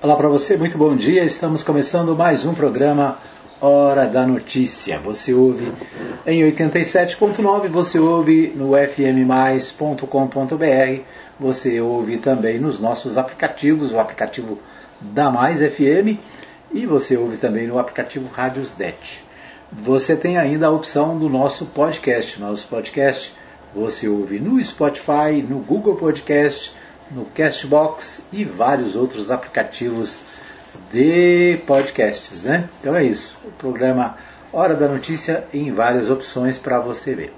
Olá para você, muito bom dia. Estamos começando mais um programa Hora da Notícia. Você ouve em 87.9, você ouve no fmmais.com.br, você ouve também nos nossos aplicativos, o aplicativo da Mais FM e você ouve também no aplicativo Radiosnet. Você tem ainda a opção do nosso podcast. Nosso podcast você ouve no Spotify, no Google Podcast, no Castbox e vários outros aplicativos de podcasts, né? Então é isso. O programa Hora da Notícia em várias opções para você ver.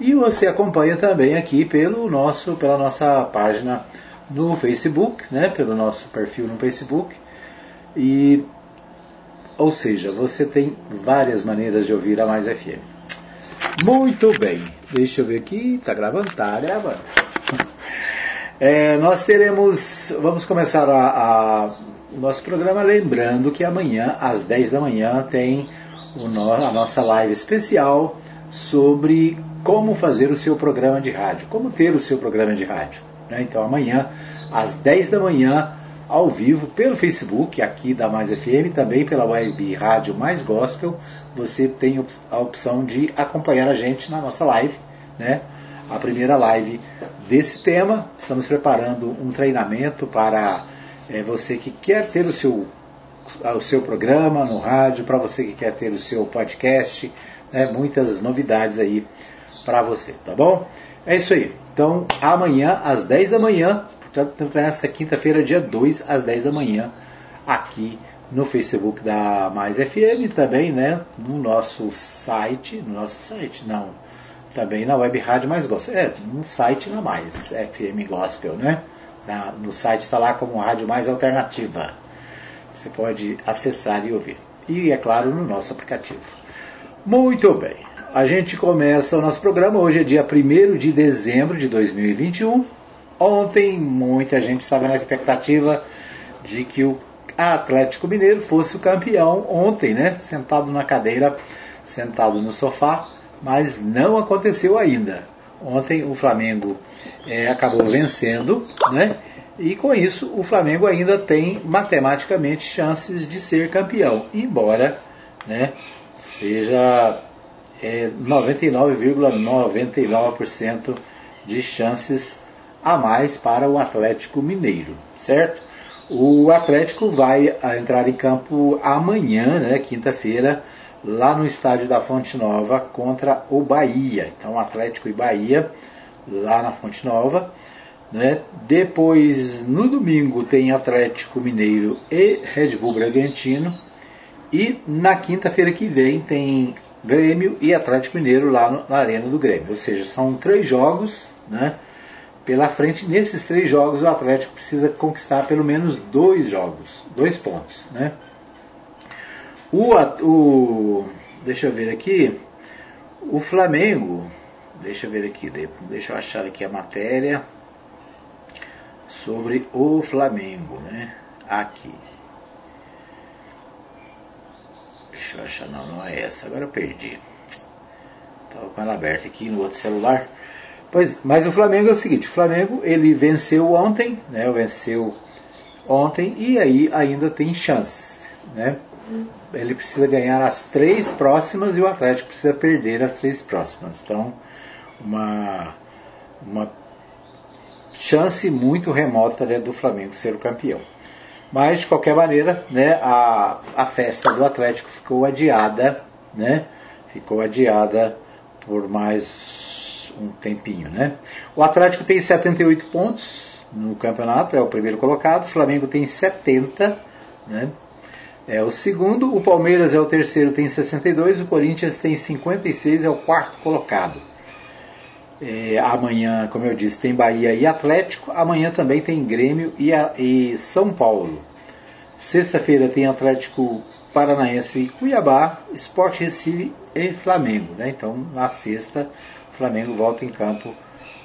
E você acompanha também aqui pelo nosso, pela nossa página no Facebook, né? Pelo nosso perfil no Facebook. E ou seja, você tem várias maneiras de ouvir a Mais FM. Muito bem. Deixa eu ver aqui, tá gravando? Tá gravando. É, nós teremos, vamos começar a, a, o nosso programa lembrando que amanhã, às 10 da manhã, tem no, a nossa live especial sobre como fazer o seu programa de rádio, como ter o seu programa de rádio. Né? Então amanhã, às 10 da manhã, ao vivo, pelo Facebook, aqui da Mais FM, também pela web Rádio Mais Gospel, você tem a opção de acompanhar a gente na nossa live, né? A primeira live desse tema. Estamos preparando um treinamento para é, você que quer ter o seu, o seu programa no rádio, para você que quer ter o seu podcast, né, muitas novidades aí para você, tá bom? É isso aí. Então, amanhã, às 10 da manhã, portanto, nesta quinta-feira, dia 2, às 10 da manhã, aqui no Facebook da Mais FM, também, né, no nosso site, no nosso site, não, também na web rádio mais gospel. É, no site não mais, FM Gospel, né? Na, no site está lá como rádio mais alternativa. Você pode acessar e ouvir. E, é claro, no nosso aplicativo. Muito bem. A gente começa o nosso programa. Hoje é dia 1 de dezembro de 2021. Ontem, muita gente estava na expectativa de que o Atlético Mineiro fosse o campeão ontem, né? Sentado na cadeira, sentado no sofá, mas não aconteceu ainda. Ontem o Flamengo é, acabou vencendo, né? E com isso o Flamengo ainda tem matematicamente chances de ser campeão, embora né, seja é, 99,99% ,99 de chances a mais para o Atlético Mineiro, certo? O Atlético vai entrar em campo amanhã, né, quinta-feira, lá no estádio da Fonte Nova contra o Bahia. Então, Atlético e Bahia lá na Fonte Nova. Né? Depois, no domingo, tem Atlético Mineiro e Red Bull Bragantino. E na quinta-feira que vem tem Grêmio e Atlético Mineiro lá no, na Arena do Grêmio. Ou seja, são três jogos né, pela frente. Nesses três jogos, o Atlético precisa conquistar pelo menos dois jogos, dois pontos. Né? O, o, deixa eu ver aqui. O Flamengo. Deixa eu ver aqui. Deixa eu achar aqui a matéria sobre o Flamengo, né? Aqui. Deixa eu achar, não, não é essa. Agora eu perdi. Estava com ela aberta aqui no outro celular. Pois, mas o Flamengo é o seguinte: o Flamengo ele venceu ontem, né? Venceu ontem e aí ainda tem chance, né? Ele precisa ganhar as três próximas e o Atlético precisa perder as três próximas. Então, uma, uma chance muito remota né, do Flamengo ser o campeão. Mas, de qualquer maneira, né, a, a festa do Atlético ficou adiada, né, ficou adiada por mais um tempinho. Né. O Atlético tem 78 pontos no campeonato, é o primeiro colocado, o Flamengo tem 70, né, é o segundo, o Palmeiras é o terceiro, tem 62, o Corinthians tem 56, é o quarto colocado. É, amanhã, como eu disse, tem Bahia e Atlético. Amanhã também tem Grêmio e, a, e São Paulo. Sexta-feira tem Atlético Paranaense e Cuiabá, Sport Recife e Flamengo. Né? Então, na sexta, o Flamengo volta em campo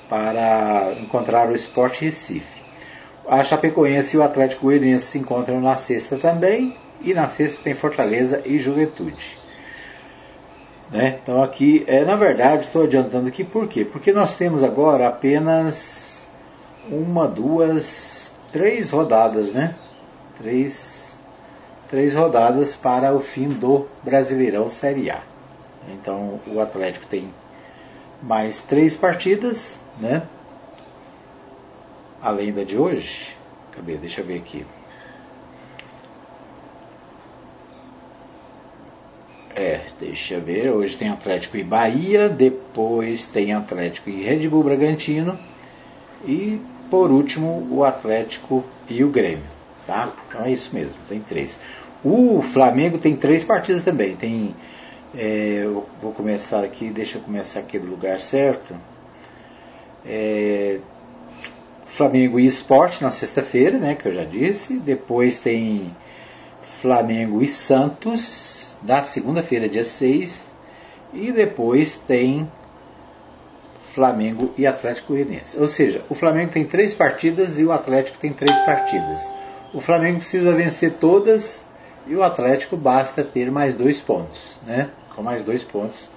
para encontrar o Sport Recife. A Chapecoense e o Atlético Goianiense se encontram na sexta também. E na sexta tem Fortaleza e Juventude. Né? Então aqui, é, na verdade, estou adiantando aqui por quê? Porque nós temos agora apenas uma, duas, três rodadas, né? Três, três rodadas para o fim do Brasileirão Série A. Então o Atlético tem mais três partidas, né? Além da de hoje. Cadê? Deixa eu ver aqui. É, deixa eu ver. Hoje tem Atlético e Bahia, depois tem Atlético e Red Bull Bragantino e por último o Atlético e o Grêmio, tá? Então é isso mesmo, tem três. O Flamengo tem três partidas também. Tem, é, eu vou começar aqui, deixa eu começar aqui do lugar certo. É, Flamengo e Esporte na sexta-feira, né, que eu já disse. Depois tem Flamengo e Santos da segunda-feira, dia 6, e depois tem Flamengo e Atlético Goianiense. Ou seja, o Flamengo tem três partidas e o Atlético tem três partidas. O Flamengo precisa vencer todas e o Atlético basta ter mais dois pontos. Né? Com mais dois pontos,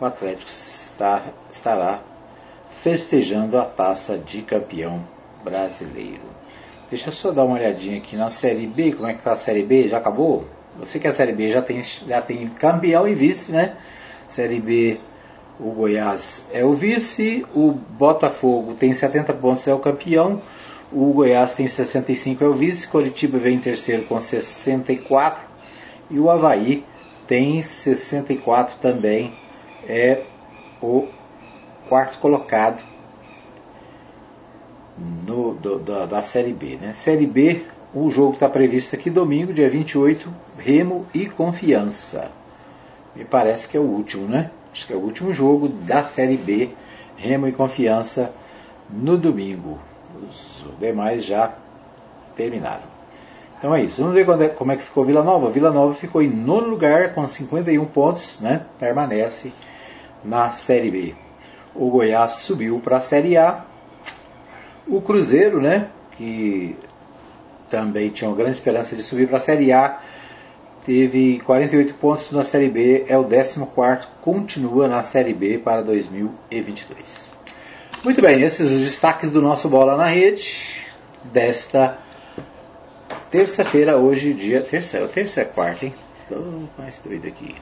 o Atlético está, estará festejando a taça de campeão brasileiro. Deixa eu só dar uma olhadinha aqui na Série B, como é que está a Série B? Já acabou? Você que a Série B já tem, já tem campeão e vice, né? Série B, o Goiás é o vice, o Botafogo tem 70 pontos, é o campeão, o Goiás tem 65, é o vice, Coritiba vem em terceiro com 64 e o Havaí tem 64 também, é o quarto colocado no, do, da, da Série B. Né? Série B, o jogo está previsto aqui domingo, dia 28, Remo e Confiança. Me parece que é o último, né? Acho que é o último jogo da Série B, Remo e Confiança, no domingo. Os demais já terminaram. Então é isso. Vamos ver é, como é que ficou Vila Nova. Vila Nova ficou em nono lugar com 51 pontos, né? Permanece na Série B. O Goiás subiu para a Série A. O Cruzeiro, né? Que também tinha uma grande esperança de subir para a Série A. Teve 48 pontos na Série B, é o 14, continua na Série B para 2022. Muito bem, esses os destaques do nosso Bola na Rede desta terça-feira, hoje, dia. Terça, é terça é quarta, hein? Estou mais doido aqui.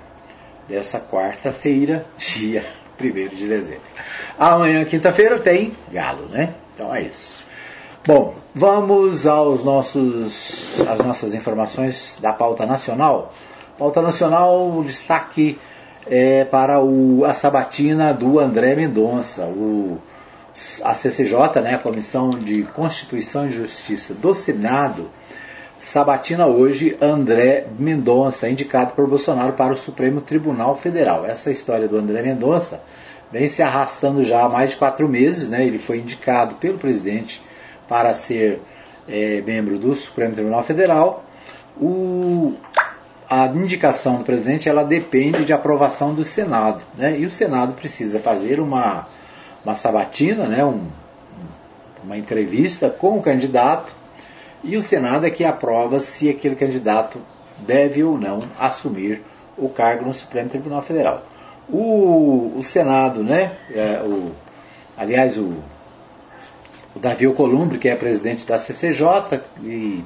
Dessa quarta-feira, dia 1 de dezembro. Amanhã, quinta-feira, tem Galo, né? Então é isso. Bom, vamos aos nossos, às nossas informações da pauta nacional. Pauta nacional, destaque é para o, a sabatina do André Mendonça, o, a CCJ, né, a Comissão de Constituição e Justiça do Senado, sabatina hoje André Mendonça, indicado por Bolsonaro para o Supremo Tribunal Federal. Essa história do André Mendonça vem se arrastando já há mais de quatro meses, né? Ele foi indicado pelo presidente para ser é, membro do Supremo Tribunal Federal, o, a indicação do presidente ela depende de aprovação do Senado. Né? E o Senado precisa fazer uma, uma sabatina, né? Um, uma entrevista com o candidato, e o Senado é que aprova se aquele candidato deve ou não assumir o cargo no Supremo Tribunal Federal. O, o Senado, né, é, o, aliás, o o Davi Alcolumbre, que é presidente da CCJ e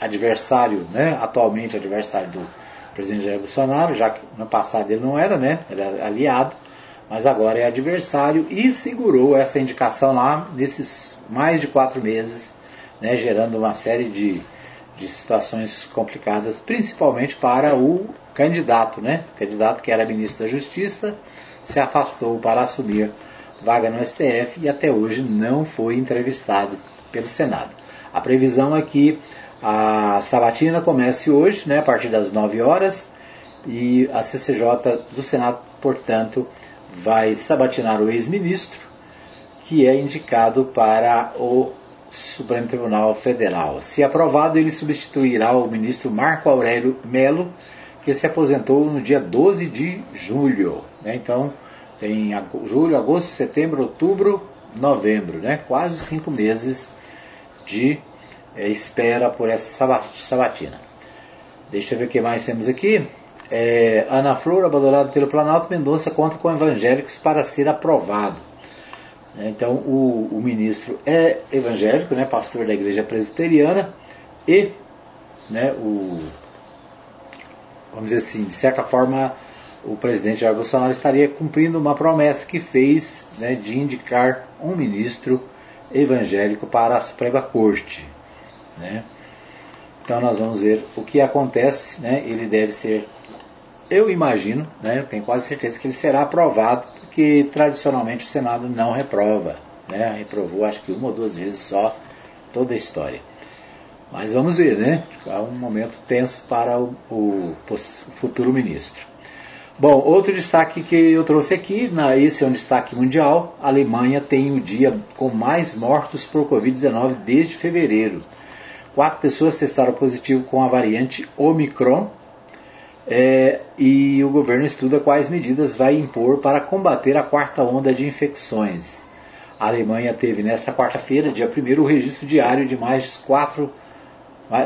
adversário, né, atualmente adversário do presidente Jair Bolsonaro, já que no passado ele não era, né, ele era aliado, mas agora é adversário e segurou essa indicação lá nesses mais de quatro meses, né, gerando uma série de, de situações complicadas, principalmente para o candidato, né, o candidato que era ministro da Justiça, se afastou para assumir vaga no STF e até hoje não foi entrevistado pelo Senado. A previsão é que a sabatina comece hoje, né, a partir das 9 horas, e a CCJ do Senado, portanto, vai sabatinar o ex-ministro, que é indicado para o Supremo Tribunal Federal. Se aprovado, ele substituirá o ministro Marco Aurélio Melo, que se aposentou no dia 12 de julho. Né? Então, tem julho, agosto, setembro, outubro, novembro, né? Quase cinco meses de é, espera por essa sabatina. Deixa eu ver o que mais temos aqui. É, Ana Flor, abandonada pelo Planalto, Mendonça conta com evangélicos para ser aprovado. Então, o, o ministro é evangélico, né, pastor da igreja presbiteriana, e né, o, vamos dizer assim, de certa forma, o presidente Jair Bolsonaro estaria cumprindo uma promessa que fez né, de indicar um ministro evangélico para a Suprema Corte. Né? Então nós vamos ver o que acontece. Né? Ele deve ser, eu imagino, né, eu tenho quase certeza que ele será aprovado, porque tradicionalmente o Senado não reprova. Né? Reprovou acho que uma ou duas vezes só toda a história. Mas vamos ver, né? Há um momento tenso para o, o, o futuro ministro. Bom, outro destaque que eu trouxe aqui, na, esse é um destaque mundial, a Alemanha tem o dia com mais mortos por Covid-19 desde fevereiro. Quatro pessoas testaram positivo com a variante Omicron é, e o governo estuda quais medidas vai impor para combater a quarta onda de infecções. A Alemanha teve nesta quarta-feira, dia 1 o registro diário de mais quatro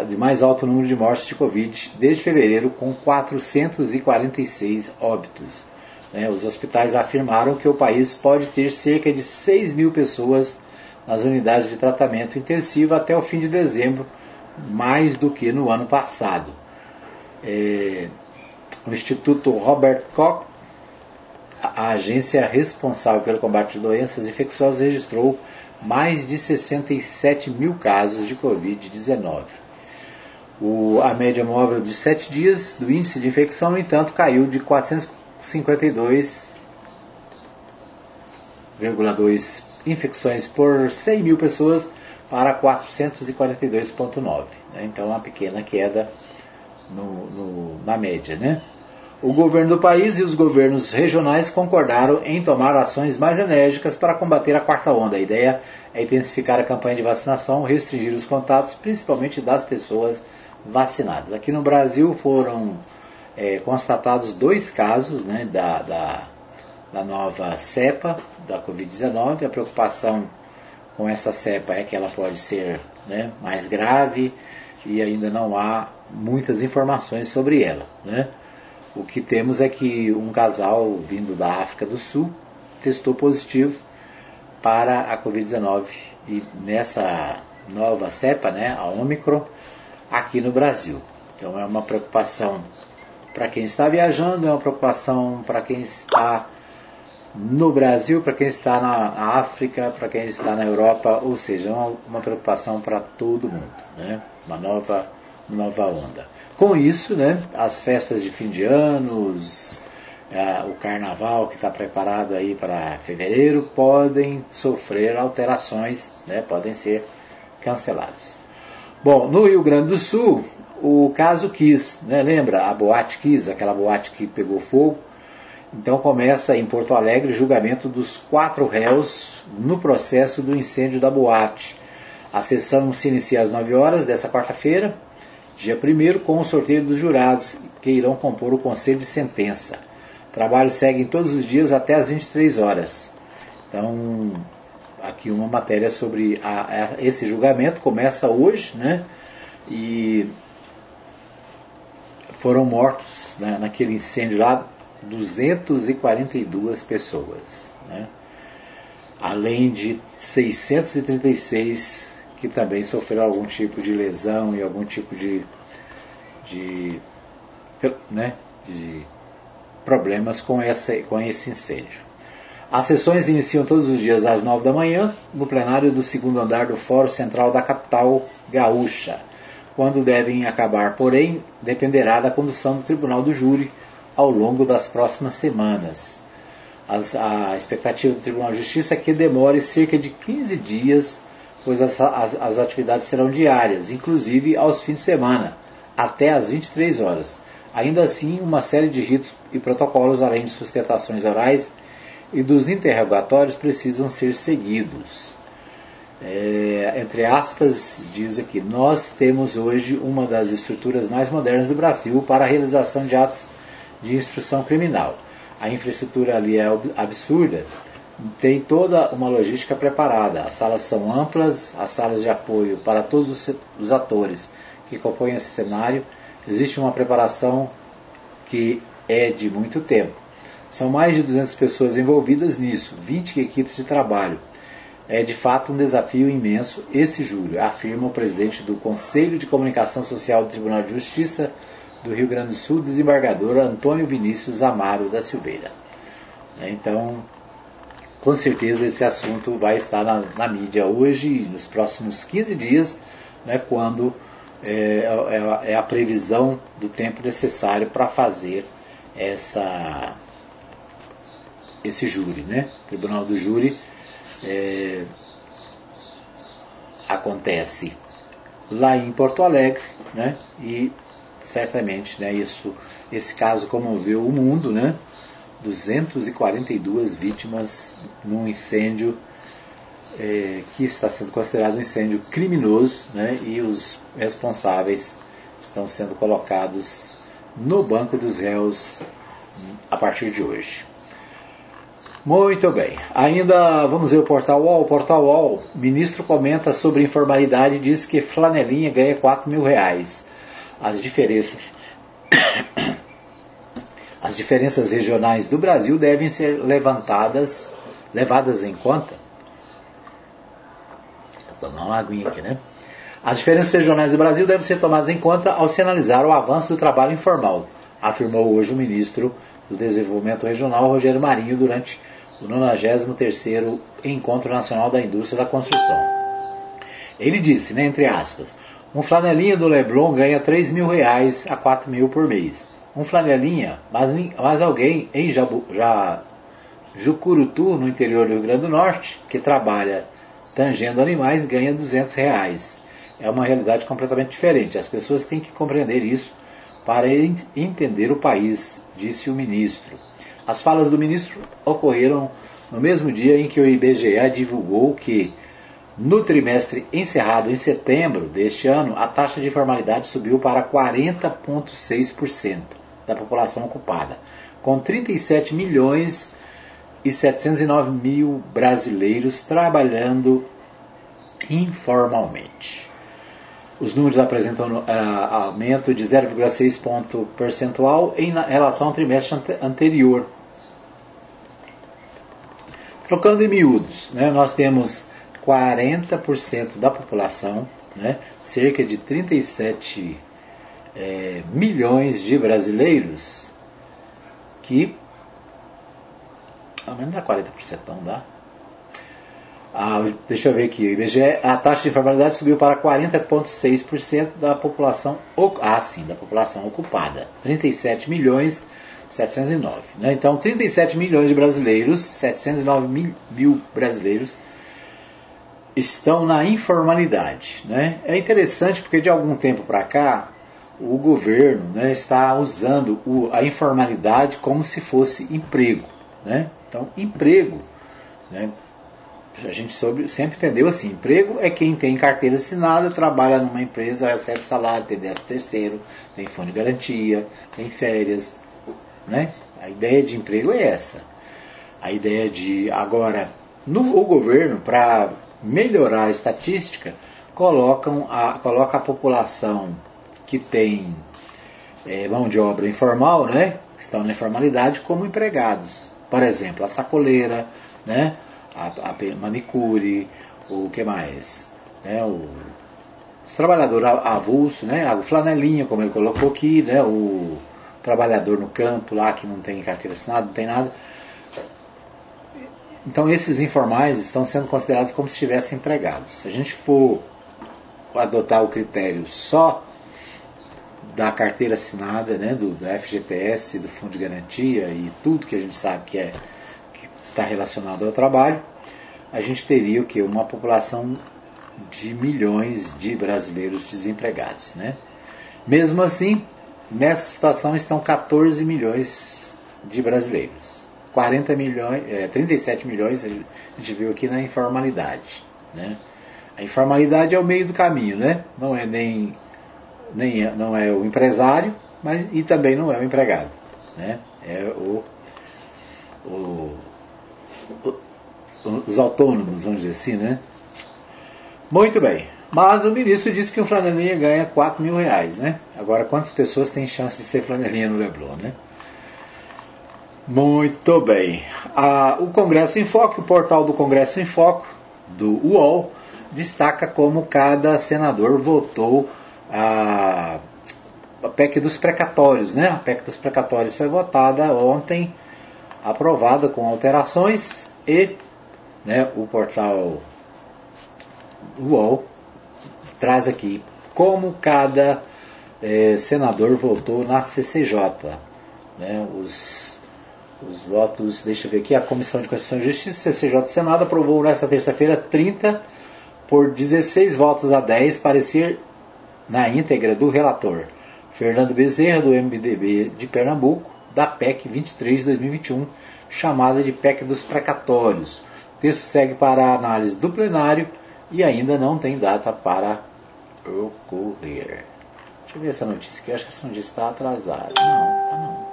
de mais alto número de mortes de Covid desde fevereiro, com 446 óbitos. Né, os hospitais afirmaram que o país pode ter cerca de 6 mil pessoas nas unidades de tratamento intensivo até o fim de dezembro, mais do que no ano passado. É, o Instituto Robert Koch, a agência responsável pelo combate de doenças infecciosas, registrou mais de 67 mil casos de Covid-19. O, a média móvel de 7 dias do índice de infecção, no entanto, caiu de 452,2 infecções por 100 mil pessoas para 442,9. Né? Então, uma pequena queda no, no, na média. Né? O governo do país e os governos regionais concordaram em tomar ações mais enérgicas para combater a quarta onda. A ideia é intensificar a campanha de vacinação, restringir os contatos, principalmente das pessoas vacinados. Aqui no Brasil foram é, constatados dois casos né, da, da, da nova cepa da Covid-19. A preocupação com essa cepa é que ela pode ser né, mais grave e ainda não há muitas informações sobre ela. Né? O que temos é que um casal vindo da África do Sul testou positivo para a Covid-19 e nessa nova cepa, né, a Omicron, aqui no Brasil. Então é uma preocupação para quem está viajando, é uma preocupação para quem está no Brasil, para quem está na África, para quem está na Europa, ou seja, uma, uma preocupação para todo mundo, né? uma nova, nova onda. Com isso, né, as festas de fim de ano, os, é, o carnaval que está preparado aí para fevereiro, podem sofrer alterações, né, podem ser cancelados. Bom, no Rio Grande do Sul, o caso Kiss, né? lembra a boate Kiss, aquela boate que pegou fogo? Então começa em Porto Alegre o julgamento dos quatro réus no processo do incêndio da boate. A sessão se inicia às 9 horas dessa quarta-feira, dia 1 com o sorteio dos jurados que irão compor o conselho de sentença. O trabalho segue todos os dias até às 23 horas. Então, aqui uma matéria sobre a, a, esse julgamento, começa hoje, né? E foram mortos né, naquele incêndio lá 242 pessoas, né? além de 636 que também sofreram algum tipo de lesão e algum tipo de, de, né, de problemas com, essa, com esse incêndio. As sessões iniciam todos os dias às 9 da manhã, no plenário do segundo andar do Fórum Central da capital gaúcha. Quando devem acabar, porém, dependerá da condução do Tribunal do Júri ao longo das próximas semanas. As, a expectativa do Tribunal de Justiça é que demore cerca de 15 dias, pois as, as, as atividades serão diárias, inclusive aos fins de semana, até às 23 horas. Ainda assim, uma série de ritos e protocolos, além de sustentações orais, e dos interrogatórios precisam ser seguidos. É, entre aspas, diz aqui: Nós temos hoje uma das estruturas mais modernas do Brasil para a realização de atos de instrução criminal. A infraestrutura ali é absurda, tem toda uma logística preparada. As salas são amplas, as salas de apoio para todos os atores que compõem esse cenário. Existe uma preparação que é de muito tempo. São mais de 200 pessoas envolvidas nisso, 20 equipes de trabalho. é de fato um desafio imenso esse julho, afirma o presidente do Conselho de Comunicação Social do Tribunal de Justiça do Rio Grande do Sul, desembargador Antônio Vinícius Amaro da Silveira. Então, com certeza esse assunto vai estar na, na mídia hoje e nos próximos 15 dias, né, quando é, é, é a previsão do tempo necessário para fazer essa, esse júri. Né? O Tribunal do Júri é, acontece lá em Porto Alegre, né? e certamente né, isso, esse caso comoveu o mundo, né? 242 vítimas num incêndio é, que está sendo considerado um incêndio criminoso né, e os responsáveis estão sendo colocados no banco dos réus a partir de hoje. Muito bem. Ainda vamos ver o Portal UOL. O Portal UOL, ministro comenta sobre informalidade e diz que flanelinha ganha 4 mil reais. As diferenças as diferenças regionais do Brasil devem ser levantadas, levadas em conta. Tomar uma aguinha aqui, né? As diferenças regionais do Brasil devem ser tomadas em conta ao se analisar o avanço do trabalho informal, afirmou hoje o ministro do Desenvolvimento Regional, Rogério Marinho, durante o 93º Encontro Nacional da Indústria da Construção. Ele disse, né, entre aspas, um flanelinha do Leblon ganha 3 mil reais a 4 mil por mês um flanelinha, mas, mas alguém em Jabu, já, Jucurutu, no interior do Rio Grande do Norte, que trabalha tangendo animais, ganha 200 reais. É uma realidade completamente diferente. As pessoas têm que compreender isso para entender o país, disse o ministro. As falas do ministro ocorreram no mesmo dia em que o IBGE divulgou que, no trimestre encerrado em setembro deste ano, a taxa de formalidade subiu para 40,6% da população ocupada, com 37 milhões e 709 mil brasileiros trabalhando informalmente. Os números apresentam uh, aumento de 0,6 ponto percentual em relação ao trimestre anterior. Trocando em miúdos, né, nós temos 40% da população, né, cerca de 37 é, milhões de brasileiros que. Ao menos dá 40%, não dá? Ah, deixa eu ver aqui. IBGE, a taxa de informalidade subiu para 40,6% da população. Ah, sim, da população ocupada. 37 milhões 709. Né? Então, 37 milhões de brasileiros, 709 mil, mil brasileiros estão na informalidade. Né? É interessante porque de algum tempo para cá o governo né, está usando o, a informalidade como se fosse emprego. Né? Então, emprego, né, a gente soube, sempre entendeu assim: emprego é quem tem carteira assinada, trabalha numa empresa, recebe salário, tem 13 terceiro, tem fundo de garantia, tem férias. Né? A ideia de emprego é essa. A ideia de. Agora, no, o governo, para melhorar a estatística, colocam a, coloca a população que tem é, mão de obra informal, né, que estão na informalidade, como empregados. Por exemplo, a sacoleira, né, a, a manicure, o que mais? Né, o, os trabalhadores avulso, né, o flanelinha, como ele colocou aqui, né, o trabalhador no campo lá que não tem carteira assinada, não tem nada. Então esses informais estão sendo considerados como se estivessem empregados. Se a gente for adotar o critério só da carteira assinada, né, do, do FGTS, do Fundo de Garantia e tudo que a gente sabe que, é, está relacionado ao trabalho, a gente teria o que? Uma população de milhões de brasileiros desempregados. Né? Mesmo assim, nessa situação estão 14 milhões de brasileiros. 40 milhões, é, 37 milhões a gente viu aqui na informalidade. Né? A informalidade é o meio do caminho, né? não é nem nem é, não é o empresário, mas e também não é o empregado, né? É o, o, o os autônomos, vamos dizer assim, né? Muito bem. Mas o ministro disse que um flanelinha ganha 4 mil reais, né? Agora, quantas pessoas têm chance de ser flanelinha no Leblon, né? Muito bem. Ah, o Congresso em Foco, o portal do Congresso em Foco, do UOL destaca como cada senador votou a, a PEC dos precatórios. Né? A PEC dos precatórios foi votada ontem, aprovada com alterações e né, o portal UOL traz aqui como cada eh, senador votou na CCJ. Né, os, os votos, deixa eu ver aqui, a Comissão de Constituição e Justiça, CCJ do Senado, aprovou nesta terça-feira 30 por 16 votos a 10, parecer na íntegra do relator. Fernando Bezerra, do MDB de Pernambuco, da PEC 23 de 2021, chamada de PEC dos precatórios. O texto segue para a análise do plenário e ainda não tem data para ocorrer. Deixa eu ver essa notícia aqui. Acho que essa notícia está atrasada. Não, tá não.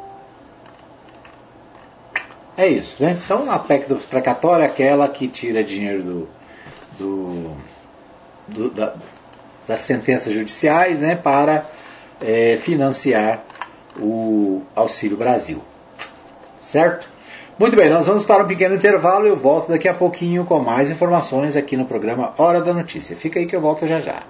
É isso, né? Então a PEC dos precatórios é aquela que tira dinheiro do, do, do da, das sentenças judiciais né, para é, financiar o Auxílio Brasil. Certo? Muito bem, nós vamos para um pequeno intervalo. Eu volto daqui a pouquinho com mais informações aqui no programa Hora da Notícia. Fica aí que eu volto já já.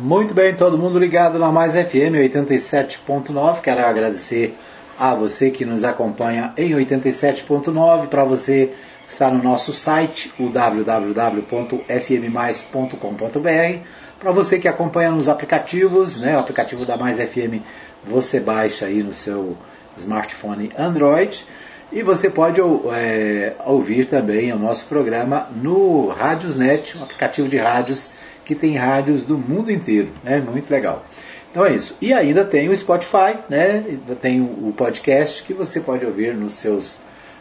Muito bem, todo mundo ligado na Mais FM 87.9. Quero agradecer a você que nos acompanha em 87.9, para você que está no nosso site, o www.fmmais.com.br, para você que acompanha nos aplicativos, né, o aplicativo da Mais FM você baixa aí no seu smartphone Android e você pode é, ouvir também o nosso programa no Rádiosnet, um aplicativo de rádios que tem rádios do mundo inteiro, né? Muito legal. Então é isso. E ainda tem o Spotify, né? Tem o podcast que você pode ouvir nos seus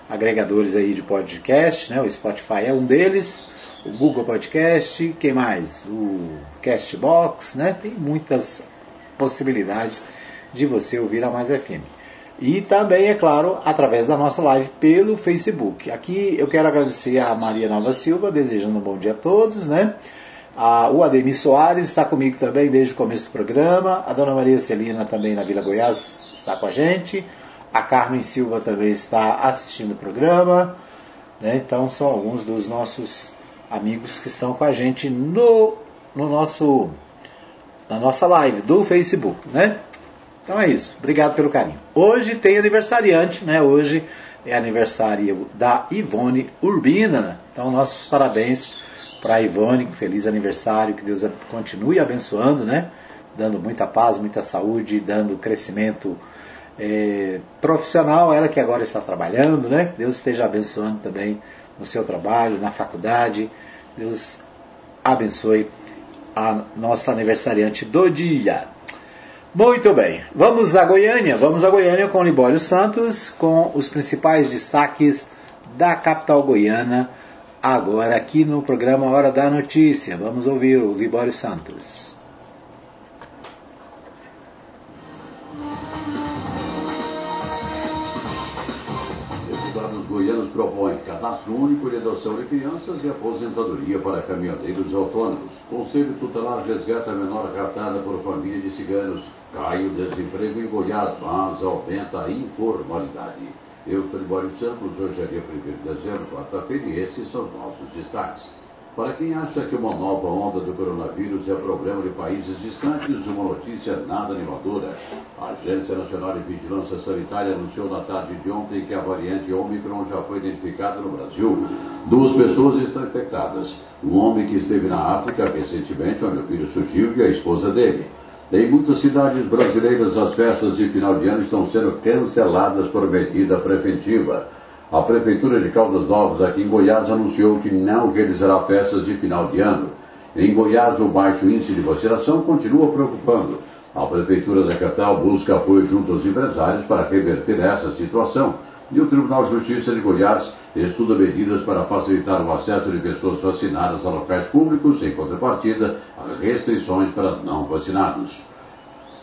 agregadores aí de podcast, né? O Spotify é um deles, o Google Podcast, quem mais? O Castbox, né? Tem muitas possibilidades de você ouvir a Mais FM. E também, é claro, através da nossa live pelo Facebook. Aqui eu quero agradecer a Maria Nova Silva, desejando um bom dia a todos, né? A, o Ademir Soares está comigo também desde o começo do programa. A Dona Maria Celina também na Vila Goiás está com a gente. A Carmen Silva também está assistindo o programa. Né? Então são alguns dos nossos amigos que estão com a gente no, no nosso, na nossa live do Facebook. Né? Então é isso. Obrigado pelo carinho. Hoje tem aniversariante, né? Hoje é aniversário da Ivone Urbina. Então nossos parabéns para Ivone, feliz aniversário, que Deus continue abençoando, né? Dando muita paz, muita saúde, dando crescimento é, profissional, ela que agora está trabalhando, né? Deus esteja abençoando também no seu trabalho, na faculdade. Deus abençoe a nossa aniversariante do dia. Muito bem, vamos a Goiânia. Vamos a Goiânia com Libório Santos, com os principais destaques da capital goiana agora aqui no programa Hora da Notícia. Vamos ouvir o Libório Santos. Goianos propõem cadastro único de adoção de crianças e aposentadoria para caminhoneiros autônomos. Conselho Tutelar resgata a menor raptada por família de ciganos. Cai o desemprego em Goiás, mas aumenta a informalidade. Eu sou Libório Santos, hoje é dia 1 de dezembro, quarta-feira, e esses são nossos destaques. Para quem acha que uma nova onda do coronavírus é problema de países distantes, uma notícia nada animadora. A Agência Nacional de Vigilância Sanitária anunciou na tarde de ontem que a variante Omicron já foi identificada no Brasil. Duas pessoas estão infectadas. Um homem que esteve na África recentemente, onde o vírus surgiu, e a esposa dele. Em muitas cidades brasileiras, as festas de final de ano estão sendo canceladas por medida preventiva. A Prefeitura de Caldas Novas, aqui em Goiás, anunciou que não realizará festas de final de ano. Em Goiás, o baixo índice de vacinação continua preocupando. A Prefeitura da capital busca apoio junto aos empresários para reverter essa situação. E o Tribunal de Justiça de Goiás estuda medidas para facilitar o acesso de pessoas vacinadas a locais públicos, em contrapartida, a restrições para não vacinados.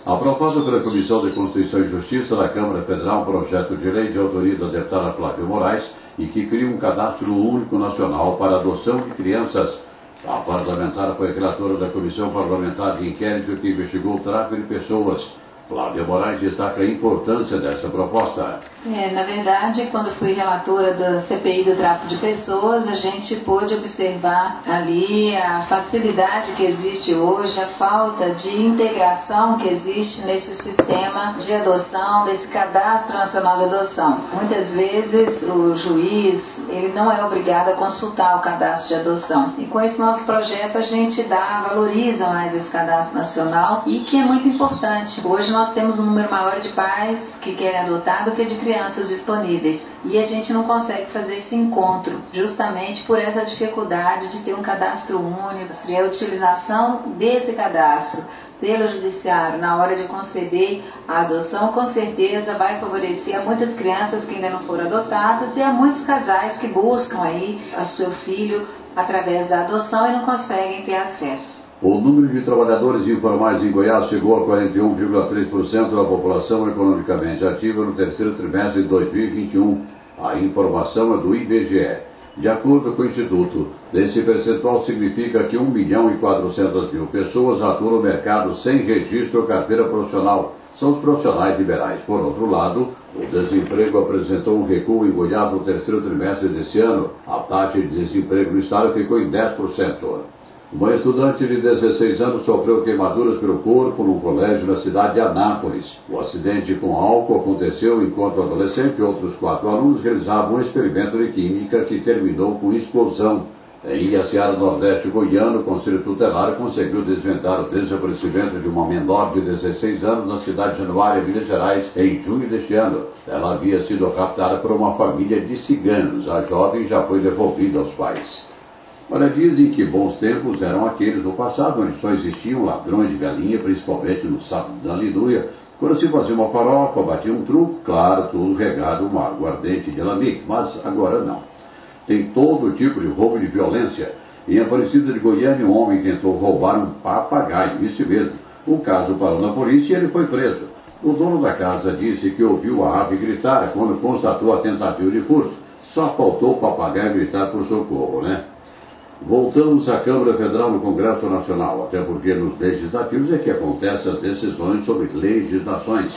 Aprovado pela Comissão de Constituição e Justiça da Câmara Federal um projeto de lei de autoria da deputada Flávia Moraes e que cria um cadastro único nacional para adoção de crianças. A parlamentar foi relatora da Comissão Parlamentar de Inquérito que investigou o tráfico de pessoas Cláudia Moraes destaca a importância dessa proposta. É, na verdade, quando fui relatora da CPI do tráfico de pessoas, a gente pôde observar ali a facilidade que existe hoje, a falta de integração que existe nesse sistema de adoção, desse cadastro nacional de adoção. Muitas vezes o juiz ele não é obrigado a consultar o cadastro de adoção. E com esse nosso projeto a gente dá, valoriza mais esse cadastro nacional e que é muito importante. Hoje nós nós temos um número maior de pais que querem adotar do que de crianças disponíveis. E a gente não consegue fazer esse encontro, justamente por essa dificuldade de ter um cadastro único, e a utilização desse cadastro pelo judiciário na hora de conceder a adoção, com certeza vai favorecer a muitas crianças que ainda não foram adotadas e a muitos casais que buscam aí o seu filho através da adoção e não conseguem ter acesso. O número de trabalhadores informais em Goiás chegou a 41,3% da população economicamente ativa no terceiro trimestre de 2021. A informação é do IBGE. De acordo com o Instituto, esse percentual significa que 1 milhão e 400 mil pessoas atuam no mercado sem registro ou carteira profissional. São os profissionais liberais. Por outro lado, o desemprego apresentou um recuo em Goiás no terceiro trimestre deste ano. A taxa de desemprego no estado ficou em 10%. Uma estudante de 16 anos sofreu queimaduras pelo corpo num colégio na cidade de Anápolis. O acidente com álcool aconteceu enquanto o adolescente e outros quatro alunos realizavam um experimento de química que terminou com explosão. Em Iaciara Nordeste Goiano, o Conselho Tutelar conseguiu desvendar o desaparecimento de uma menor de 16 anos na cidade de Januária, Minas Gerais, em junho deste ano. Ela havia sido raptada por uma família de ciganos. A jovem já foi devolvida aos pais. Olha, dizem que bons tempos eram aqueles do passado, onde só existiam ladrões de galinha, principalmente no sábado da aleluia, quando se fazia uma farofa, batia um truco, claro, tudo regado uma aguardente de alambique, mas agora não. Tem todo tipo de roubo de violência. Em Aparecida de Goiânia, um homem tentou roubar um papagaio, isso mesmo. O caso parou na polícia e ele foi preso. O dono da casa disse que ouviu a ave gritar quando constatou a tentativa de furto. Só faltou o papagaio gritar por socorro, né? Voltamos à Câmara Federal no Congresso Nacional, até porque nos legislativos é que acontecem as decisões sobre legislações.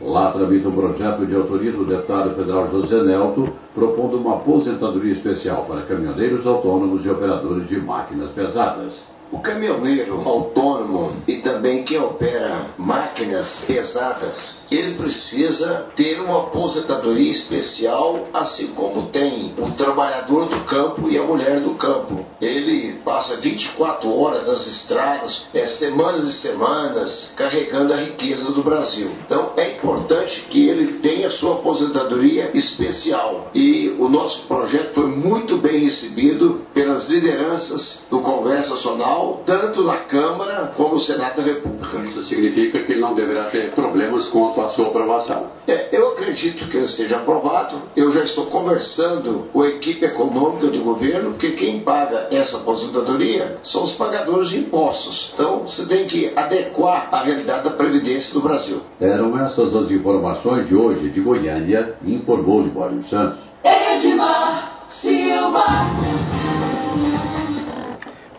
Lá tramita um projeto de autoria do deputado federal José Nelto, propondo uma aposentadoria especial para caminhoneiros autônomos e operadores de máquinas pesadas. O caminhoneiro autônomo e também quem opera máquinas pesadas ele precisa ter uma aposentadoria especial, assim como tem o trabalhador do campo e a mulher do campo. Ele passa 24 horas nas estradas, é, semanas e semanas, carregando a riqueza do Brasil. Então é importante que ele tenha sua aposentadoria especial. E o nosso projeto foi muito bem recebido pelas lideranças do Congresso Nacional, tanto na Câmara como no Senado da República. Isso significa que não deverá ter problemas com a sua aprovação. É, eu acredito que ele esteja aprovado. Eu já estou conversando com a equipe econômica do governo, que quem paga essa aposentadoria são os pagadores de impostos. Então, você tem que adequar a realidade da Previdência do Brasil. Eram essas as informações de hoje de Goiânia, informou Libório Santos. Edmar Silva.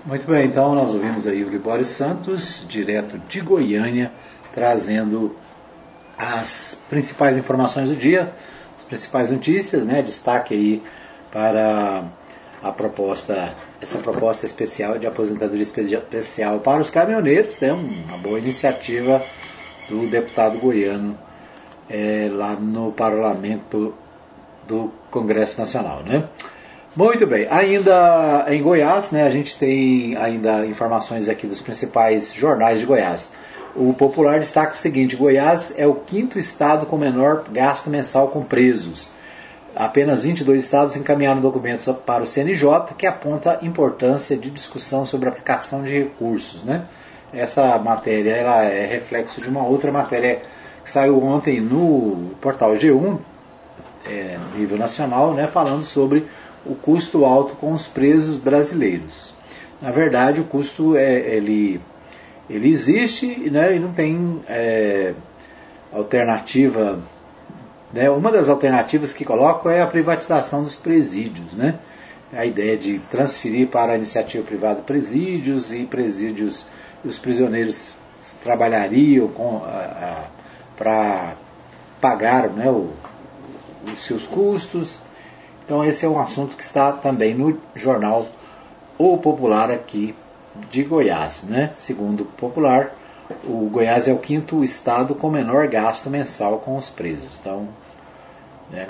Muito bem, então nós ouvimos aí o Libório Santos, direto de Goiânia, trazendo as principais informações do dia, as principais notícias, né? Destaque aí para a proposta, essa proposta especial de aposentadoria especial para os caminhoneiros, né? Uma boa iniciativa do deputado goiano é, lá no Parlamento do Congresso Nacional, né? Muito bem, ainda em Goiás, né, a gente tem ainda informações aqui dos principais jornais de Goiás. O Popular destaca o seguinte: Goiás é o quinto estado com menor gasto mensal com presos. Apenas 22 estados encaminharam documentos para o CNJ que aponta a importância de discussão sobre aplicação de recursos. Né? Essa matéria ela é reflexo de uma outra matéria que saiu ontem no portal G1, é, nível nacional, né, falando sobre o custo alto com os presos brasileiros. Na verdade, o custo é, ele ele existe né, e não tem é, alternativa. Né, uma das alternativas que coloco é a privatização dos presídios. Né? A ideia de transferir para a iniciativa privada presídios e presídios, os prisioneiros trabalhariam para pagar né, o, os seus custos. Então esse é um assunto que está também no jornal O Popular aqui de Goiás. Né? Segundo o Popular, o Goiás é o quinto estado com menor gasto mensal com os presos. Então, né,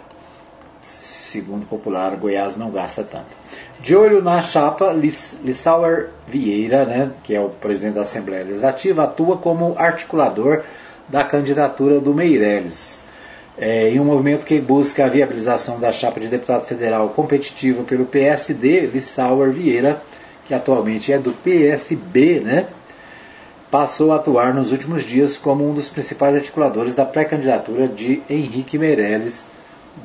segundo o Popular, Goiás não gasta tanto. De olho na chapa, Lissauer Vieira, né, que é o presidente da Assembleia Legislativa, atua como articulador da candidatura do Meirelles. É, em um movimento que busca a viabilização da chapa de deputado federal competitiva pelo PSD, Lissauer Vieira, que atualmente é do PSB, né, passou a atuar nos últimos dias como um dos principais articuladores da pré-candidatura de Henrique Meirelles,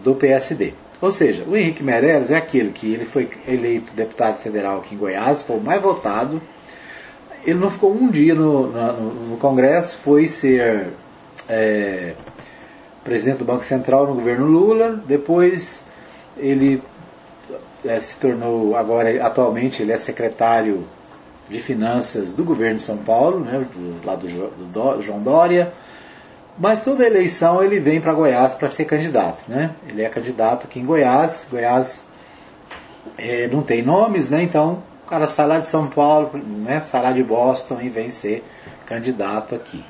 do PSD. Ou seja, o Henrique Meirelles é aquele que ele foi eleito deputado federal aqui em Goiás, foi o mais votado. Ele não ficou um dia no, no, no Congresso, foi ser é, presidente do Banco Central no governo Lula. Depois ele é, se tornou, agora atualmente ele é secretário de Finanças do governo de São Paulo, né, do, lá do, do João Dória. Mas toda eleição ele vem para Goiás para ser candidato. Né? Ele é candidato aqui em Goiás. Goiás é, não tem nomes, né? então o cara sai lá de São Paulo, né? sai lá de Boston e vem ser candidato aqui.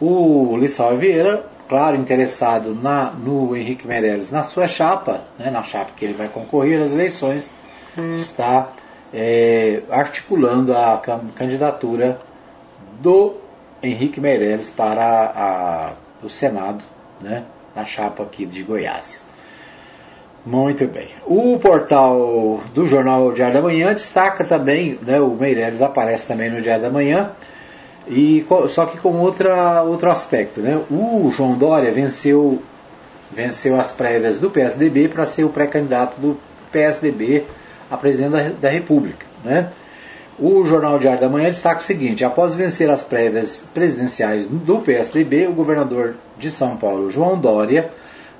O Lissau Vieira, claro, interessado na, no Henrique Meirelles na sua chapa, né? na chapa que ele vai concorrer às eleições, hum. está é, articulando a candidatura do Henrique Meirelles para a, o Senado, né, na chapa aqui de Goiás. Muito bem. O portal do jornal Diário da Manhã destaca também, né, o Meirelles aparece também no Diário da Manhã, e só que com outra, outro aspecto. Né? O João Dória venceu, venceu as prévias do PSDB para ser o pré-candidato do PSDB a presidente da, República. Né? O Jornal Diário da Manhã destaca o seguinte: após vencer as prévias presidenciais do PSDB, o governador de São Paulo, João Dória,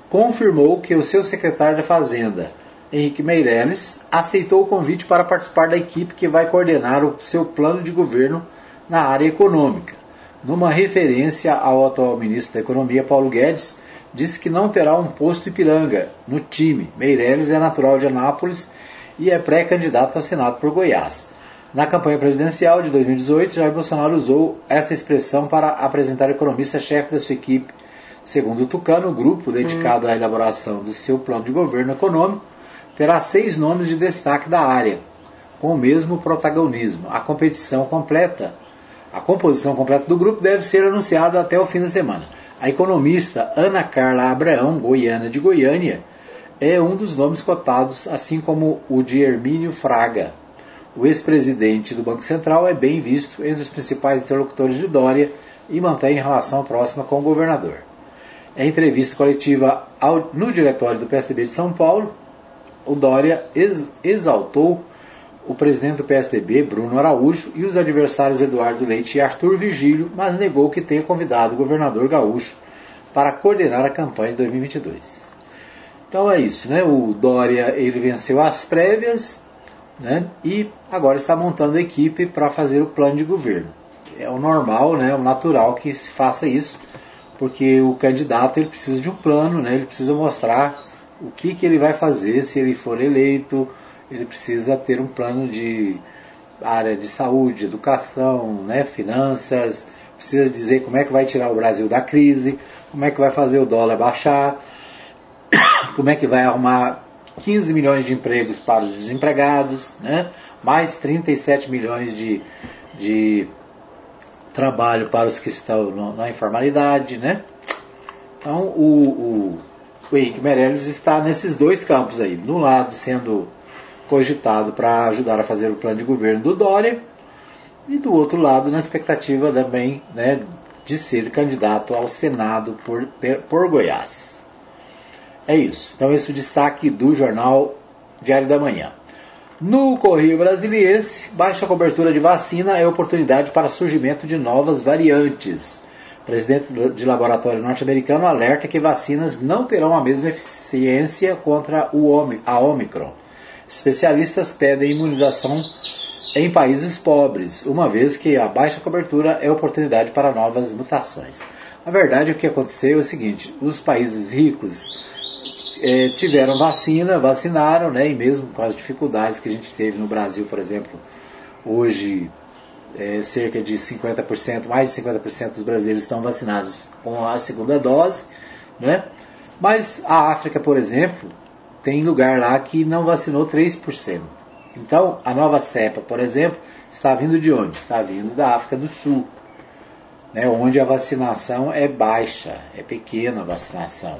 confirmou que o seu secretário da Fazenda, Henrique Meirelles, aceitou o convite para participar da equipe que vai coordenar o seu plano de governo na área econômica. Numa referência ao atual ministro da Economia, Paulo Guedes, disse que não terá um posto Ipiranga no time. Meirelles é natural de Anápolis e é pré-candidato ao Senado por Goiás. Na campanha presidencial de 2018, Jair Bolsonaro usou essa expressão para apresentar o economista-chefe da sua equipe. Segundo o Tucano, o grupo dedicado à elaboração do seu plano de governo econômico terá seis nomes de destaque da área, com o mesmo protagonismo. A competição completa, a composição completa do grupo deve ser anunciada até o fim da semana. A economista Ana Carla Abraão, goiana de Goiânia, é um dos nomes cotados, assim como o de Hermínio Fraga, o ex-presidente do Banco Central é bem visto entre os principais interlocutores de Dória e mantém relação próxima com o governador. Em entrevista coletiva ao, no diretório do PSDB de São Paulo, o Dória ex, exaltou o presidente do PSDB, Bruno Araújo, e os adversários Eduardo Leite e Arthur Vigílio, mas negou que tenha convidado o governador gaúcho para coordenar a campanha de 2022. Então é isso, né? O Dória ele venceu as prévias, né? e agora está montando a equipe para fazer o plano de governo. É o normal, né? o natural que se faça isso, porque o candidato ele precisa de um plano, né? ele precisa mostrar o que, que ele vai fazer se ele for eleito, ele precisa ter um plano de área de saúde, educação, né? finanças, precisa dizer como é que vai tirar o Brasil da crise, como é que vai fazer o dólar baixar, como é que vai arrumar 15 milhões de empregos para os desempregados, né? mais 37 milhões de, de trabalho para os que estão no, na informalidade. Né? Então, o, o, o Henrique Meirelles está nesses dois campos aí. No lado, sendo cogitado para ajudar a fazer o plano de governo do Dória, e do outro lado, na expectativa também né, de ser candidato ao Senado por, por Goiás. É isso. Então, esse é o destaque do jornal Diário da Manhã. No Correio Brasiliense, baixa cobertura de vacina é oportunidade para surgimento de novas variantes. Presidente de laboratório norte-americano alerta que vacinas não terão a mesma eficiência contra o, a Omicron. Especialistas pedem imunização em países pobres, uma vez que a baixa cobertura é oportunidade para novas mutações. A verdade é o que aconteceu é o seguinte: os países ricos é, tiveram vacina, vacinaram, né, e mesmo com as dificuldades que a gente teve no Brasil, por exemplo, hoje é, cerca de 50%, mais de 50% dos brasileiros estão vacinados com a segunda dose, né? Mas a África, por exemplo, tem lugar lá que não vacinou 3%. Então, a nova cepa, por exemplo, está vindo de onde? Está vindo da África do Sul, né, onde a vacinação é baixa, é pequena a vacinação.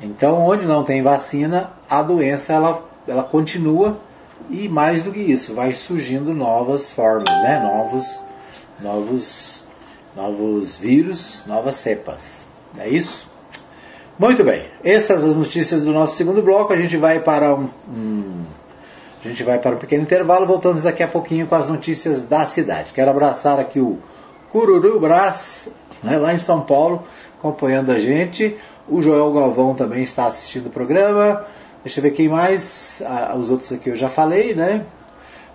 Então, onde não tem vacina, a doença ela, ela continua e mais do que isso, vai surgindo novas formas, né, novos, novos, novos vírus, novas cepas. É isso? Muito bem, essas as notícias do nosso segundo bloco. A gente vai para um, um a gente vai para um pequeno intervalo, voltamos daqui a pouquinho com as notícias da cidade. Quero abraçar aqui o Cururu Brás, né, lá em São Paulo, acompanhando a gente. O Joel Galvão também está assistindo o programa. Deixa eu ver quem mais. Ah, os outros aqui eu já falei, né?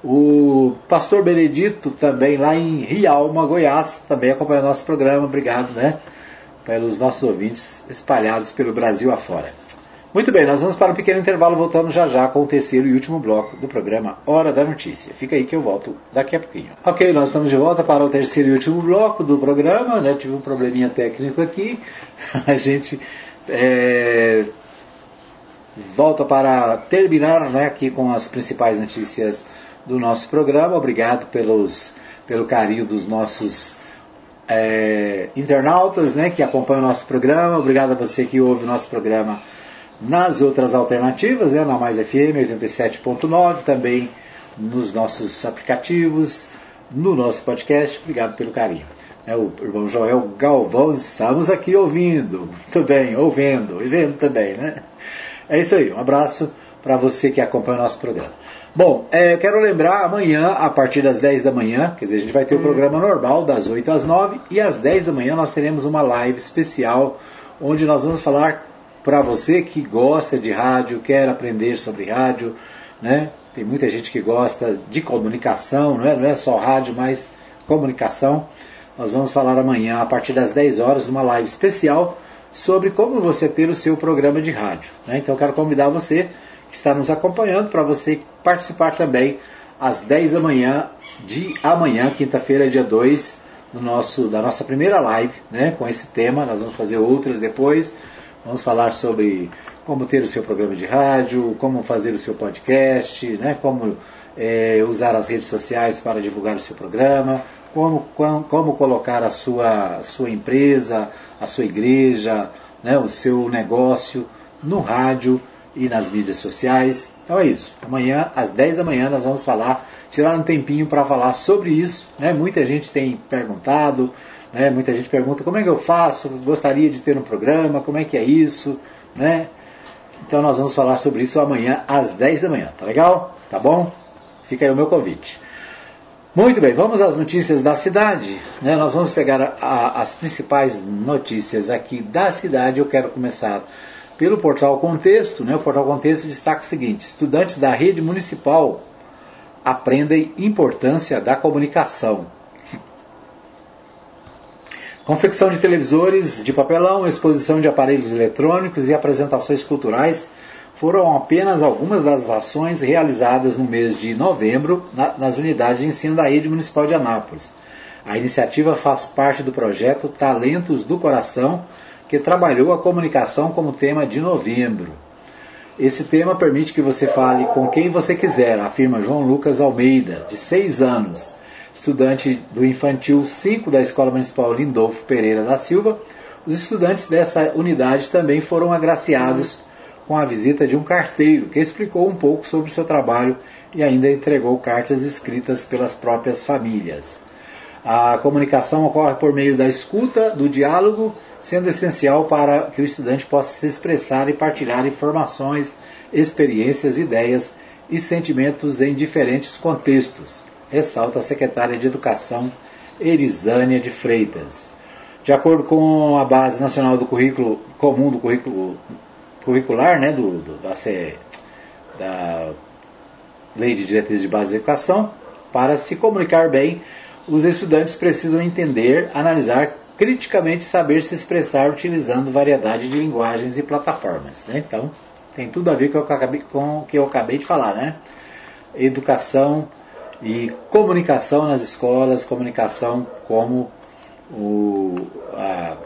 O pastor Benedito também lá em Rialma, Goiás, também acompanha o nosso programa. Obrigado, né? Pelos nossos ouvintes espalhados pelo Brasil afora. Muito bem, nós vamos para um pequeno intervalo, voltando já já com o terceiro e último bloco do programa Hora da Notícia. Fica aí que eu volto daqui a pouquinho. Ok, nós estamos de volta para o terceiro e último bloco do programa, né? Tive um probleminha técnico aqui. A gente é, volta para terminar né, aqui com as principais notícias do nosso programa. Obrigado pelos, pelo carinho dos nossos é, internautas né, que acompanham o nosso programa. Obrigado a você que ouve o nosso programa nas outras alternativas, né, na Mais FM 87.9, também nos nossos aplicativos, no nosso podcast. Obrigado pelo carinho. É, o irmão Joel Galvão, estamos aqui ouvindo, muito bem, ouvindo, e vendo também, né? É isso aí, um abraço para você que acompanha o nosso programa. Bom, é, quero lembrar, amanhã, a partir das 10 da manhã, quer dizer, a gente vai ter o hum. programa normal, das 8 às 9, e às 10 da manhã nós teremos uma live especial, onde nós vamos falar para você que gosta de rádio, quer aprender sobre rádio, né? Tem muita gente que gosta de comunicação, não é, não é só rádio, mas comunicação. Nós vamos falar amanhã, a partir das 10 horas, numa live especial sobre como você ter o seu programa de rádio. Né? Então, eu quero convidar você que está nos acompanhando para você participar também às 10 da manhã de amanhã, quinta-feira, dia 2, do nosso, da nossa primeira live né, com esse tema. Nós vamos fazer outras depois Vamos falar sobre como ter o seu programa de rádio, como fazer o seu podcast, né, como é, usar as redes sociais para divulgar o seu programa, como, como, colocar a sua, sua empresa, a sua igreja, né, o seu negócio no rádio e nas mídias sociais. Então é isso. Amanhã, às 10 da manhã, nós vamos falar, tirar um tempinho para falar sobre isso. Né? Muita gente tem perguntado, né? Muita gente pergunta como é que eu faço, gostaria de ter um programa, como é que é isso, né? Então nós vamos falar sobre isso amanhã às 10 da manhã, tá legal? Tá bom? Fica aí o meu convite. Muito bem, vamos às notícias da cidade. Né? Nós vamos pegar a, a, as principais notícias aqui da cidade. Eu quero começar pelo portal Contexto. Né? O portal Contexto destaca o seguinte: estudantes da rede municipal aprendem importância da comunicação. Confecção de televisores de papelão, exposição de aparelhos eletrônicos e apresentações culturais foram apenas algumas das ações realizadas no mês de novembro nas unidades de ensino da rede municipal de Anápolis. A iniciativa faz parte do projeto Talentos do Coração, que trabalhou a comunicação como tema de novembro. Esse tema permite que você fale com quem você quiser, afirma João Lucas Almeida, de 6 anos estudante do Infantil 5 da Escola Municipal Lindolfo Pereira da Silva, os estudantes dessa unidade também foram agraciados com a visita de um carteiro que explicou um pouco sobre o seu trabalho e ainda entregou cartas escritas pelas próprias famílias. A comunicação ocorre por meio da escuta, do diálogo, sendo essencial para que o estudante possa se expressar e partilhar informações, experiências, ideias e sentimentos em diferentes contextos ressalta a secretária de Educação Erisânia de Freitas. De acordo com a base nacional do currículo comum do currículo curricular, né, do, do da, C, da Lei de Diretrizes de Base de Educação, Para se comunicar bem, os estudantes precisam entender, analisar criticamente saber se expressar utilizando variedade de linguagens e plataformas. Né? Então, tem tudo a ver com o acabei, com o que eu acabei de falar, né? Educação e comunicação nas escolas, comunicação como o, a,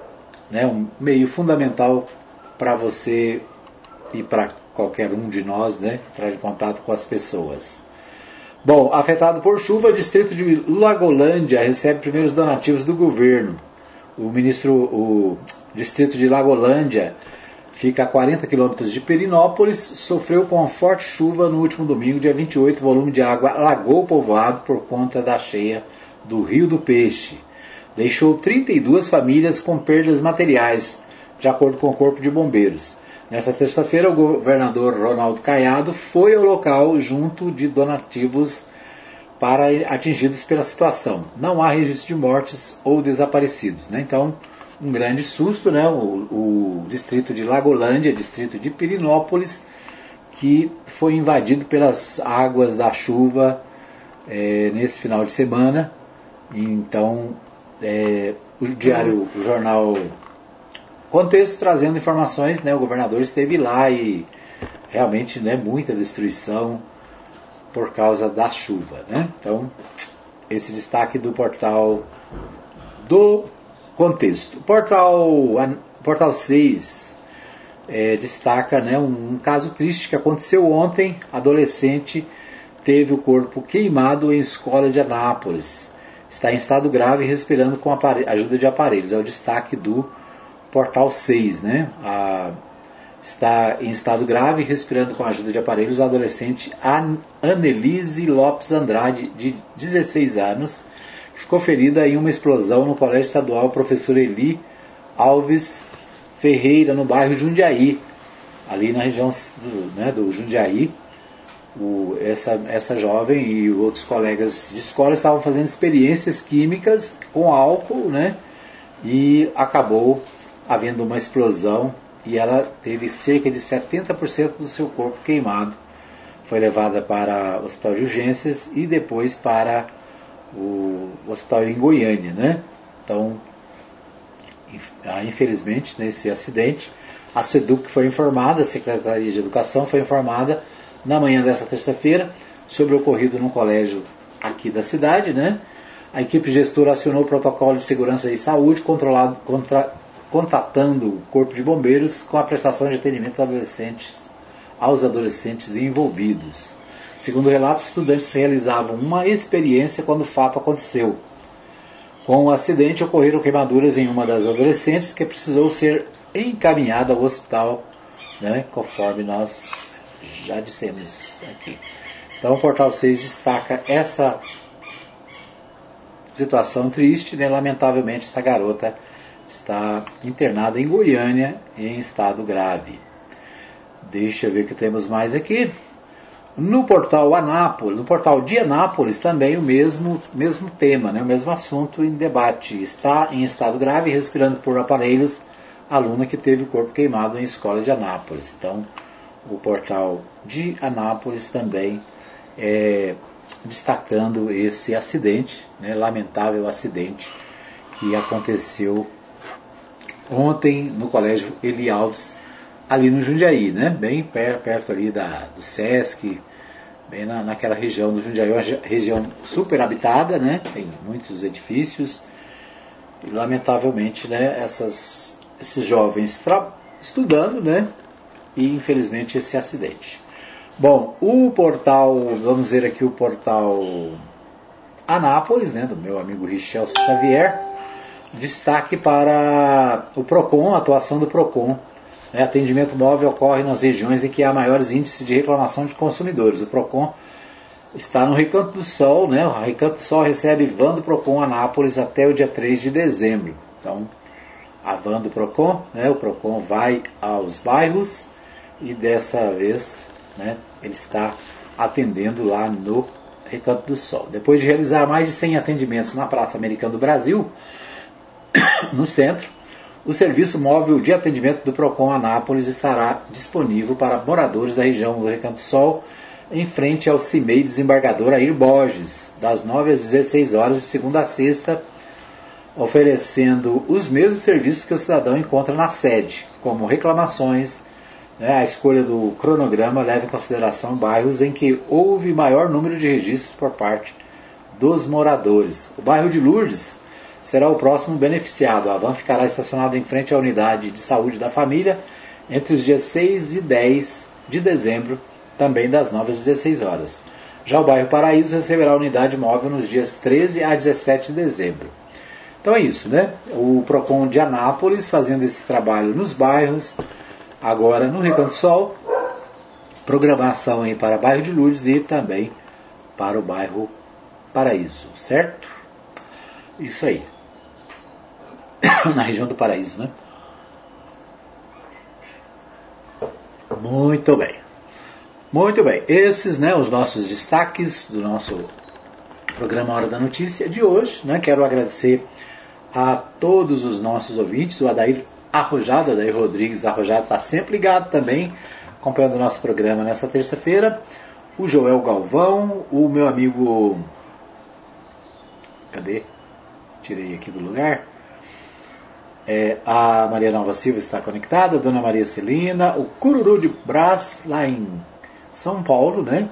né, um meio fundamental para você e para qualquer um de nós né, entrar em contato com as pessoas. Bom, afetado por chuva, o distrito de Lagolândia recebe primeiros donativos do governo. O ministro, o distrito de Lagolândia fica a 40 quilômetros de Perinópolis, sofreu com forte chuva no último domingo, dia 28, o volume de água alagou o povoado por conta da cheia do Rio do Peixe. Deixou 32 famílias com perdas materiais, de acordo com o Corpo de Bombeiros. Nesta terça-feira, o governador Ronaldo Caiado foi ao local junto de donativos para atingidos pela situação. Não há registro de mortes ou desaparecidos. Né? Então, um grande susto, né? O, o, distrito de Lagolândia, distrito de Pirinópolis, que foi invadido pelas águas da chuva é, nesse final de semana. Então, é, o diário, o jornal Contexto trazendo informações, né? O governador esteve lá e realmente, né? Muita destruição por causa da chuva, né? Então, esse destaque do portal do Contexto. Portal, portal 6 é, destaca né, um, um, caso triste que aconteceu ontem. Adolescente teve o corpo queimado em escola de Anápolis. Está em estado grave respirando com ajuda de aparelhos. É o destaque do Portal 6. Né? A, está em estado grave respirando com a ajuda de aparelhos a adolescente Annelise Lopes Andrade, de 16 anos ficou ferida em uma explosão no Colégio Estadual Professor Eli Alves Ferreira, no bairro Jundiaí, ali na região do, né, do Jundiaí. O, essa, essa jovem e outros colegas de escola estavam fazendo experiências químicas com álcool, né? E acabou havendo uma explosão e ela teve cerca de 70% do seu corpo queimado. Foi levada para o hospital de urgências e depois para o hospital em Goiânia, né? Então, ah, infelizmente, nesse acidente, a SEDUC foi informada, a Secretaria de Educação foi informada na manhã dessa terça-feira sobre o ocorrido no colégio aqui da cidade, né? A equipe gestora acionou o protocolo de segurança e saúde controlado, contra, contatando o corpo de bombeiros com a prestação de atendimento adolescentes, aos adolescentes envolvidos. Segundo relatos, estudantes realizavam uma experiência quando o fato aconteceu. Com o acidente, ocorreram queimaduras em uma das adolescentes que precisou ser encaminhada ao hospital, né, conforme nós já dissemos aqui. Então, o Portal 6 destaca essa situação triste, né? lamentavelmente essa garota está internada em Goiânia em estado grave. Deixa eu ver o que temos mais aqui. No portal Anápolis, no portal de Anápolis também o mesmo, mesmo tema, né, o mesmo assunto em debate. Está em estado grave, respirando por aparelhos, aluna que teve o corpo queimado em escola de Anápolis. Então, o portal de Anápolis também é, destacando esse acidente, né, lamentável acidente que aconteceu ontem no colégio Eli Alves ali no Jundiaí, né? bem perto, perto ali da, do Sesc, bem na, naquela região do Jundiaí, uma região super habitada, né? tem muitos edifícios, e lamentavelmente né, essas, esses jovens estudando, né? e infelizmente esse acidente. Bom, o portal, vamos ver aqui o portal Anápolis, né, do meu amigo Richelson Xavier, destaque para o PROCON, a atuação do PROCON né, atendimento móvel ocorre nas regiões em que há maiores índices de reclamação de consumidores. O PROCON está no Recanto do Sol, né? O Recanto do Sol recebe van do PROCON Anápolis até o dia 3 de dezembro. Então, a van do PROCON, né? O PROCON vai aos bairros e dessa vez, né? Ele está atendendo lá no Recanto do Sol. Depois de realizar mais de 100 atendimentos na Praça Americana do Brasil, no centro, o serviço móvel de atendimento do Procon Anápolis estará disponível para moradores da região do Recanto Sol em frente ao CIMEI desembargador Air Borges, das 9 às 16 horas de segunda a sexta, oferecendo os mesmos serviços que o cidadão encontra na sede, como reclamações, né, a escolha do cronograma leva em consideração bairros em que houve maior número de registros por parte dos moradores. O bairro de Lourdes será o próximo beneficiado. A van ficará estacionada em frente à unidade de saúde da família entre os dias 6 e 10 de dezembro, também das 9 às 16 horas. Já o bairro Paraíso receberá a unidade móvel nos dias 13 a 17 de dezembro. Então é isso, né? O PROCON de Anápolis fazendo esse trabalho nos bairros, agora no Recanto Sol, programação aí para o bairro de Lourdes e também para o bairro Paraíso, certo? Isso aí. Na região do Paraíso, né? Muito bem. Muito bem. Esses, né, os nossos destaques do nosso programa Hora da Notícia de hoje, né? Quero agradecer a todos os nossos ouvintes, o Adair Arrojado, Adair Rodrigues Arrojado está sempre ligado também, acompanhando o nosso programa nessa terça-feira. O Joel Galvão, o meu amigo. Cadê? Tirei aqui do lugar. É, a Maria Nova Silva está conectada, a Dona Maria Celina, o Cururu de Brás, lá em São Paulo, né?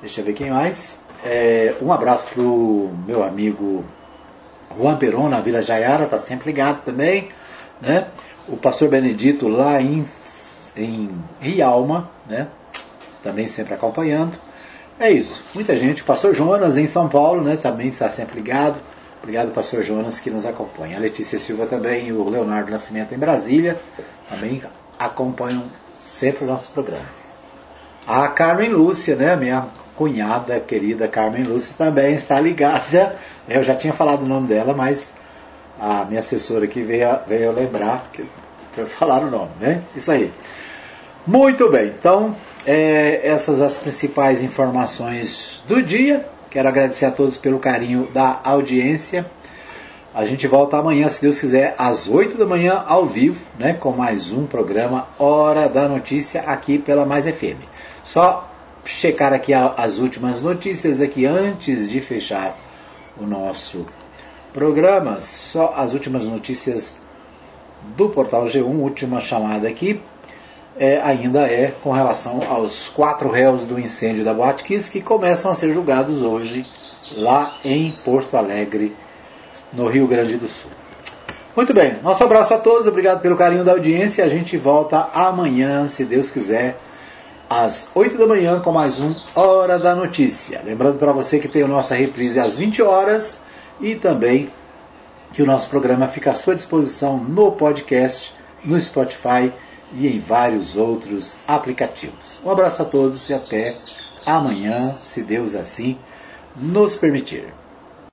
Deixa eu ver quem mais. É, um abraço para o meu amigo Juan Peron, na Vila Jaiara, está sempre ligado também. Né? O pastor Benedito lá em, em Rialma, né? também sempre acompanhando. É isso, muita gente. O pastor Jonas em São Paulo né? também está sempre ligado. Obrigado, pastor Jonas, que nos acompanha. A Letícia Silva também e o Leonardo Nascimento em Brasília também acompanham sempre o nosso programa. A Carmen Lúcia, né, minha cunhada querida Carmen Lúcia, também está ligada. Eu já tinha falado o nome dela, mas a minha assessora aqui veio, veio lembrar que, eu falar o nome, né? Isso aí. Muito bem, então é, essas as principais informações do dia. Quero agradecer a todos pelo carinho da audiência. A gente volta amanhã, se Deus quiser, às 8 da manhã, ao vivo, né, com mais um programa Hora da Notícia aqui pela Mais FM. Só checar aqui as últimas notícias aqui antes de fechar o nosso programa. Só as últimas notícias do portal G1, última chamada aqui é, ainda é com relação aos quatro réus do incêndio da Boate Kiss que começam a ser julgados hoje lá em Porto Alegre, no Rio Grande do Sul. Muito bem, nosso abraço a todos, obrigado pelo carinho da audiência. A gente volta amanhã, se Deus quiser, às 8 da manhã com mais um Hora da Notícia. Lembrando para você que tem a nossa reprise às 20 horas e também que o nosso programa fica à sua disposição no podcast, no Spotify e em vários outros aplicativos. Um abraço a todos e até amanhã, se Deus assim nos permitir.